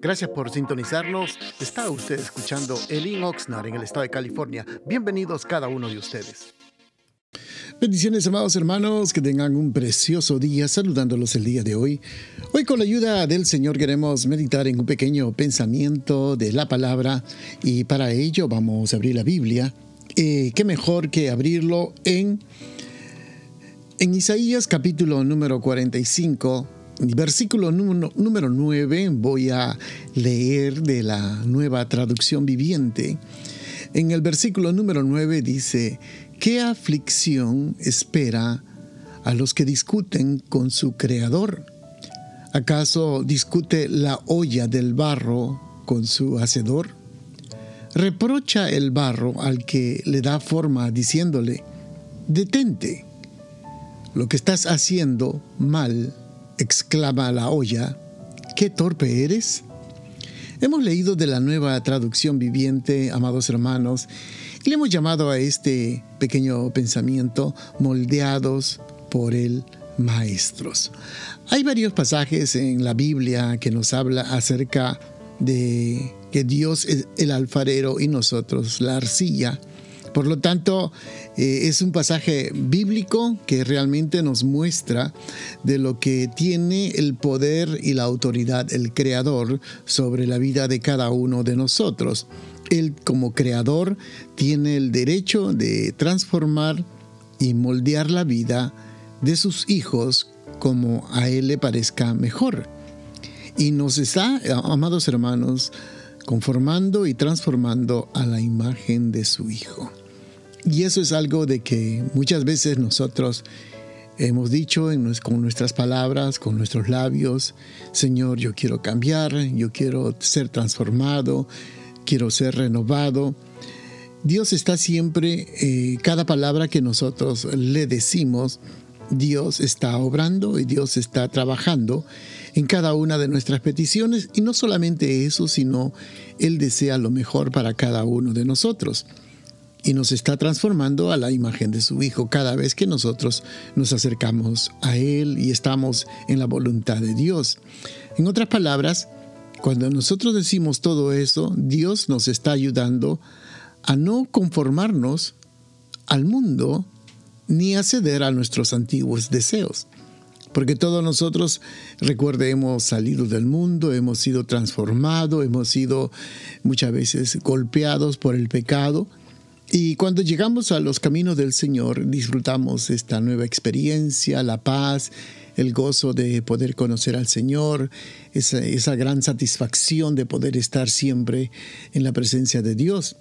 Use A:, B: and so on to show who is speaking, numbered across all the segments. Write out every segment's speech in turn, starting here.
A: Gracias por sintonizarnos. Está usted escuchando Elin Oxnard en el estado de California. Bienvenidos cada uno de ustedes.
B: Bendiciones, amados hermanos, que tengan un precioso día saludándolos el día de hoy. Hoy con la ayuda del Señor queremos meditar en un pequeño pensamiento de la palabra y para ello vamos a abrir la Biblia. Eh, ¿Qué mejor que abrirlo en, en Isaías capítulo número 45? Versículo número, número 9 voy a leer de la nueva traducción viviente. En el versículo número 9 dice, ¿qué aflicción espera a los que discuten con su creador? ¿Acaso discute la olla del barro con su hacedor? Reprocha el barro al que le da forma diciéndole, detente, lo que estás haciendo mal exclama la olla, ¿qué torpe eres? Hemos leído de la nueva traducción viviente, amados hermanos, y le hemos llamado a este pequeño pensamiento moldeados por el maestros. Hay varios pasajes en la Biblia que nos habla acerca de que Dios es el alfarero y nosotros la arcilla. Por lo tanto, eh, es un pasaje bíblico que realmente nos muestra de lo que tiene el poder y la autoridad el Creador sobre la vida de cada uno de nosotros. Él como Creador tiene el derecho de transformar y moldear la vida de sus hijos como a Él le parezca mejor. Y nos está, amados hermanos, conformando y transformando a la imagen de su Hijo. Y eso es algo de que muchas veces nosotros hemos dicho con nuestras palabras, con nuestros labios, Señor, yo quiero cambiar, yo quiero ser transformado, quiero ser renovado. Dios está siempre, eh, cada palabra que nosotros le decimos, Dios está obrando y Dios está trabajando en cada una de nuestras peticiones y no solamente eso, sino Él desea lo mejor para cada uno de nosotros y nos está transformando a la imagen de su Hijo cada vez que nosotros nos acercamos a Él y estamos en la voluntad de Dios. En otras palabras, cuando nosotros decimos todo eso, Dios nos está ayudando a no conformarnos al mundo ni a ceder a nuestros antiguos deseos. Porque todos nosotros, recuerde, hemos salido del mundo, hemos sido transformados, hemos sido muchas veces golpeados por el pecado y cuando llegamos a los caminos del Señor, disfrutamos esta nueva experiencia, la paz, el gozo de poder conocer al Señor, esa, esa, gran satisfacción de poder estar siempre en la presencia de Dios.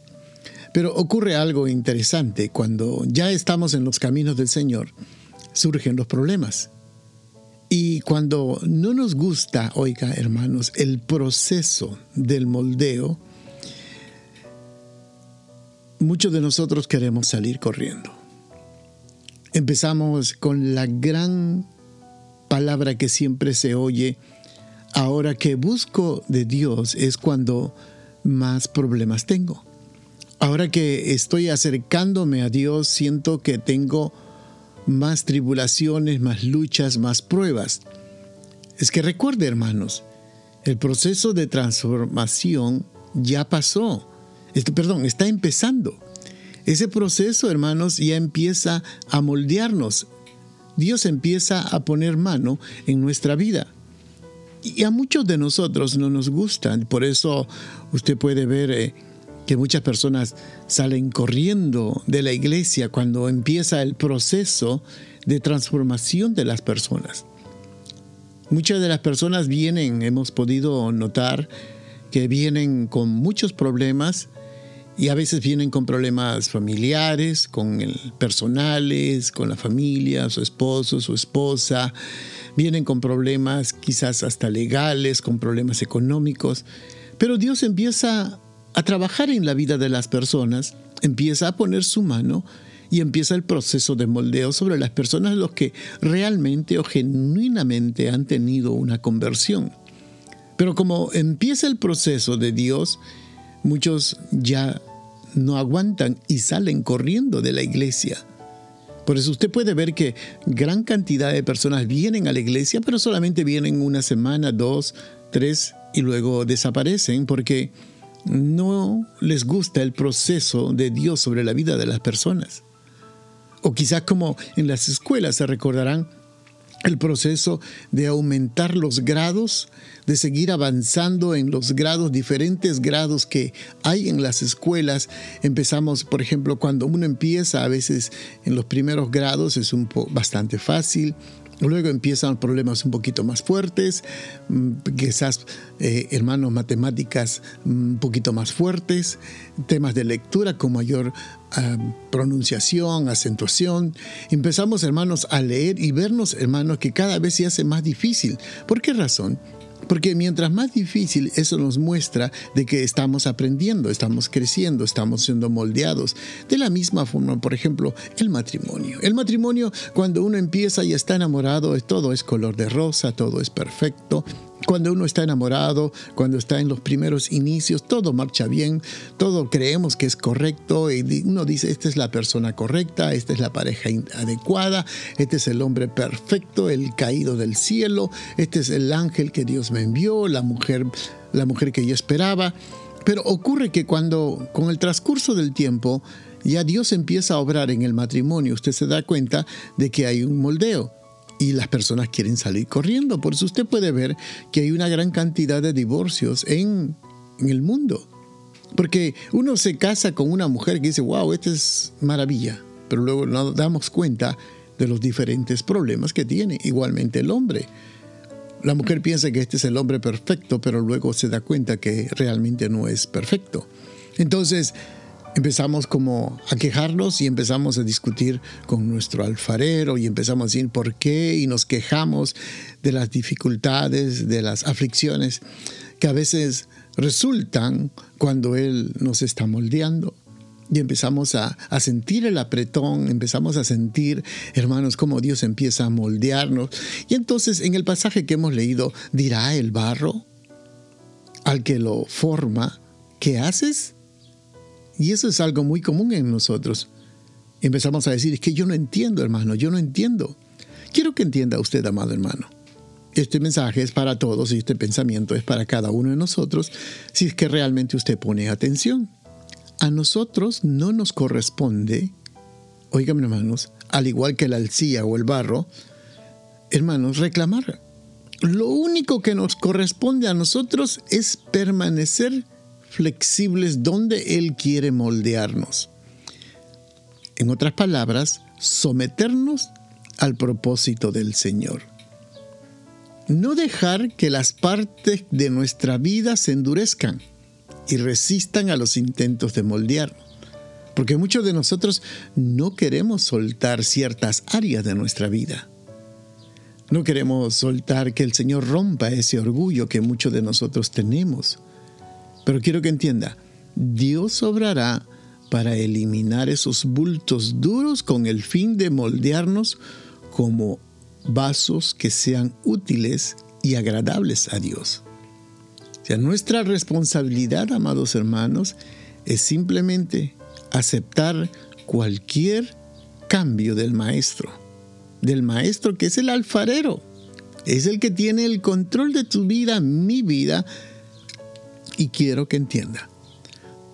B: Pero ocurre algo interesante, cuando ya estamos en los caminos del Señor, surgen los problemas. Y cuando no nos gusta, oiga hermanos, el proceso del moldeo, muchos de nosotros queremos salir corriendo. Empezamos con la gran palabra que siempre se oye, ahora que busco de Dios es cuando más problemas tengo. Ahora que estoy acercándome a Dios, siento que tengo más tribulaciones, más luchas, más pruebas. Es que recuerde, hermanos, el proceso de transformación ya pasó perdón, está empezando. Ese proceso, hermanos, ya empieza a moldearnos. Dios empieza a poner mano en nuestra vida. Y a muchos de nosotros no nos gustan. Por eso usted puede ver eh, que muchas personas salen corriendo de la iglesia cuando empieza el proceso de transformación de las personas. Muchas de las personas vienen, hemos podido notar, que vienen con muchos problemas y a veces vienen con problemas familiares, con personales, con la familia, su esposo, su esposa. Vienen con problemas quizás hasta legales, con problemas económicos. Pero Dios empieza a trabajar en la vida de las personas, empieza a poner su mano y empieza el proceso de moldeo sobre las personas los que realmente o genuinamente han tenido una conversión. Pero como empieza el proceso de Dios, muchos ya no aguantan y salen corriendo de la iglesia. Por eso usted puede ver que gran cantidad de personas vienen a la iglesia, pero solamente vienen una semana, dos, tres y luego desaparecen porque no les gusta el proceso de Dios sobre la vida de las personas. O quizás como en las escuelas se recordarán el proceso de aumentar los grados, de seguir avanzando en los grados, diferentes grados que hay en las escuelas. Empezamos, por ejemplo, cuando uno empieza, a veces en los primeros grados es un bastante fácil, Luego empiezan problemas un poquito más fuertes, mm, quizás eh, hermanos matemáticas mm, un poquito más fuertes, temas de lectura con mayor ah, pronunciación, acentuación. Empezamos hermanos a leer y vernos hermanos que cada vez se hace más difícil. ¿Por qué razón? Porque mientras más difícil, eso nos muestra de que estamos aprendiendo, estamos creciendo, estamos siendo moldeados. De la misma forma, por ejemplo, el matrimonio. El matrimonio, cuando uno empieza y está enamorado, todo es color de rosa, todo es perfecto, cuando uno está enamorado, cuando está en los primeros inicios, todo marcha bien, todo creemos que es correcto y uno dice, esta es la persona correcta, esta es la pareja adecuada, este es el hombre perfecto, el caído del cielo, este es el ángel que Dios me envió, la mujer, la mujer que yo esperaba. Pero ocurre que cuando con el transcurso del tiempo ya Dios empieza a obrar en el matrimonio, usted se da cuenta de que hay un moldeo y las personas quieren salir corriendo. Por eso usted puede ver que hay una gran cantidad de divorcios en, el mundo. Porque uno se casa con una mujer que dice, wow, esta es maravilla, pero luego nos damos cuenta de los diferentes problemas que tiene. Igualmente el hombre. La mujer piensa que este es el hombre perfecto, pero luego se da cuenta que realmente no es perfecto. Entonces, empezamos como a quejarnos y empezamos a discutir con nuestro alfarero y empezamos a decir por qué y nos quejamos de las dificultades, de las aflicciones que a veces resultan cuando Él nos está moldeando. Y empezamos a, a, sentir el apretón, empezamos a sentir, hermanos, cómo Dios empieza a moldearnos. Y entonces en el pasaje que hemos leído, dirá el barro al que lo forma, ¿qué haces? Y eso es algo muy común en nosotros. Empezamos a decir, es que yo no entiendo, hermano, yo no entiendo. Quiero que entienda usted, amado hermano. Este mensaje es para todos y este pensamiento es para cada uno de nosotros si es que realmente usted pone atención. A nosotros no nos corresponde, oigan hermanos, al igual que la alcía o el barro, hermanos, reclamar. Lo único que nos corresponde a nosotros es permanecer flexibles donde Él quiere moldearnos. En otras palabras, someternos al propósito del Señor. No dejar que las partes de nuestra vida se endurezcan y resistan a los intentos de moldearnos. Porque muchos de nosotros no queremos soltar ciertas áreas de nuestra vida. No queremos soltar que el Señor rompa ese orgullo que muchos de nosotros tenemos pero quiero que entienda, Dios obrará para eliminar esos bultos duros con el fin de moldearnos como vasos que sean útiles y agradables a Dios. O nuestra responsabilidad, amados hermanos, es simplemente aceptar cualquier cambio del maestro, del maestro que es el alfarero, es el que tiene el control de tu vida, mi vida, y quiero que entienda,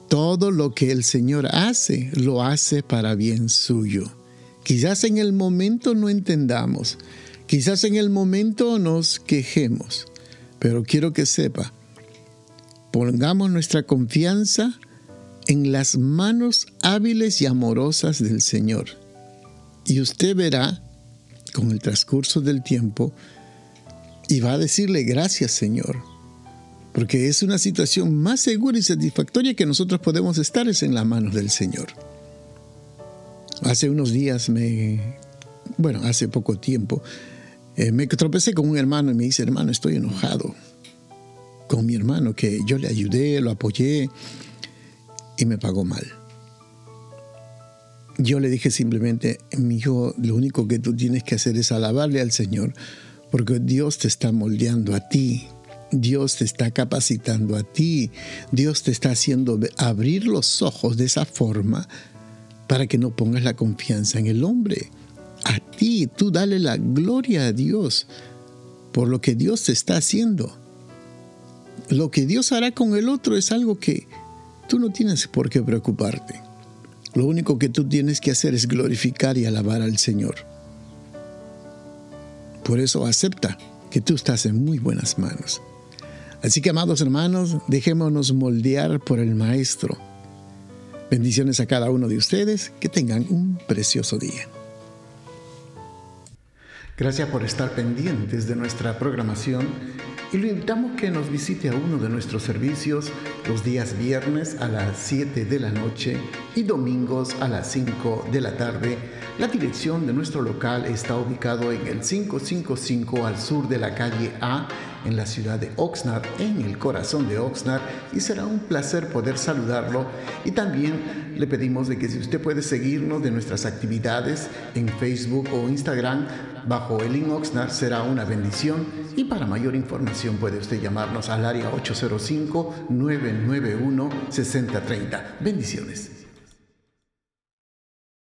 B: todo lo que el Señor hace, lo hace para bien suyo. Quizás en el momento no entendamos, quizás en el momento nos quejemos, pero quiero que sepa, pongamos nuestra confianza en las manos hábiles y amorosas del Señor. Y usted verá, con el transcurso del tiempo, y va a decirle gracias Señor, porque es una situación más segura y satisfactoria que nosotros podemos estar es en las manos del Señor. Hace unos días me, bueno, hace poco tiempo, eh, me tropecé con un hermano y me dice, hermano, estoy enojado con mi hermano, que yo le ayudé, lo apoyé y me pagó mal. Yo le dije simplemente, mi hijo, lo único que tú tienes que hacer es alabarle al Señor, porque Dios te está moldeando a ti Dios te está capacitando a ti. Dios te está haciendo abrir los ojos de esa forma para que no pongas la confianza en el hombre. A ti, tú dale la gloria a Dios por lo que Dios te está haciendo. lo que Dios hará con el otro es algo que tú no tienes por qué preocuparte. Lo único que tú tienes que hacer es glorificar y alabar al Señor. Por eso acepta que tú estás en muy buenas manos. Así que, amados hermanos, dejémonos moldear por el Maestro. Bendiciones a cada uno de ustedes, que tengan un precioso día.
A: Gracias por estar pendientes de nuestra programación y lo invitamos que nos visite a uno de nuestros servicios los días viernes a las 7 de la noche y domingos a las 5 de la tarde. La dirección de nuestro local está ubicado en el 555 al sur de la calle A en la ciudad de Oxnard, en el corazón de Oxnard, y será un placer poder saludarlo. Y también le pedimos de que si usted puede seguirnos de nuestras actividades en Facebook o Instagram bajo el link Oxnard será una bendición. Y para mayor información puede usted llamarnos al área 805-991-6030. Bendiciones.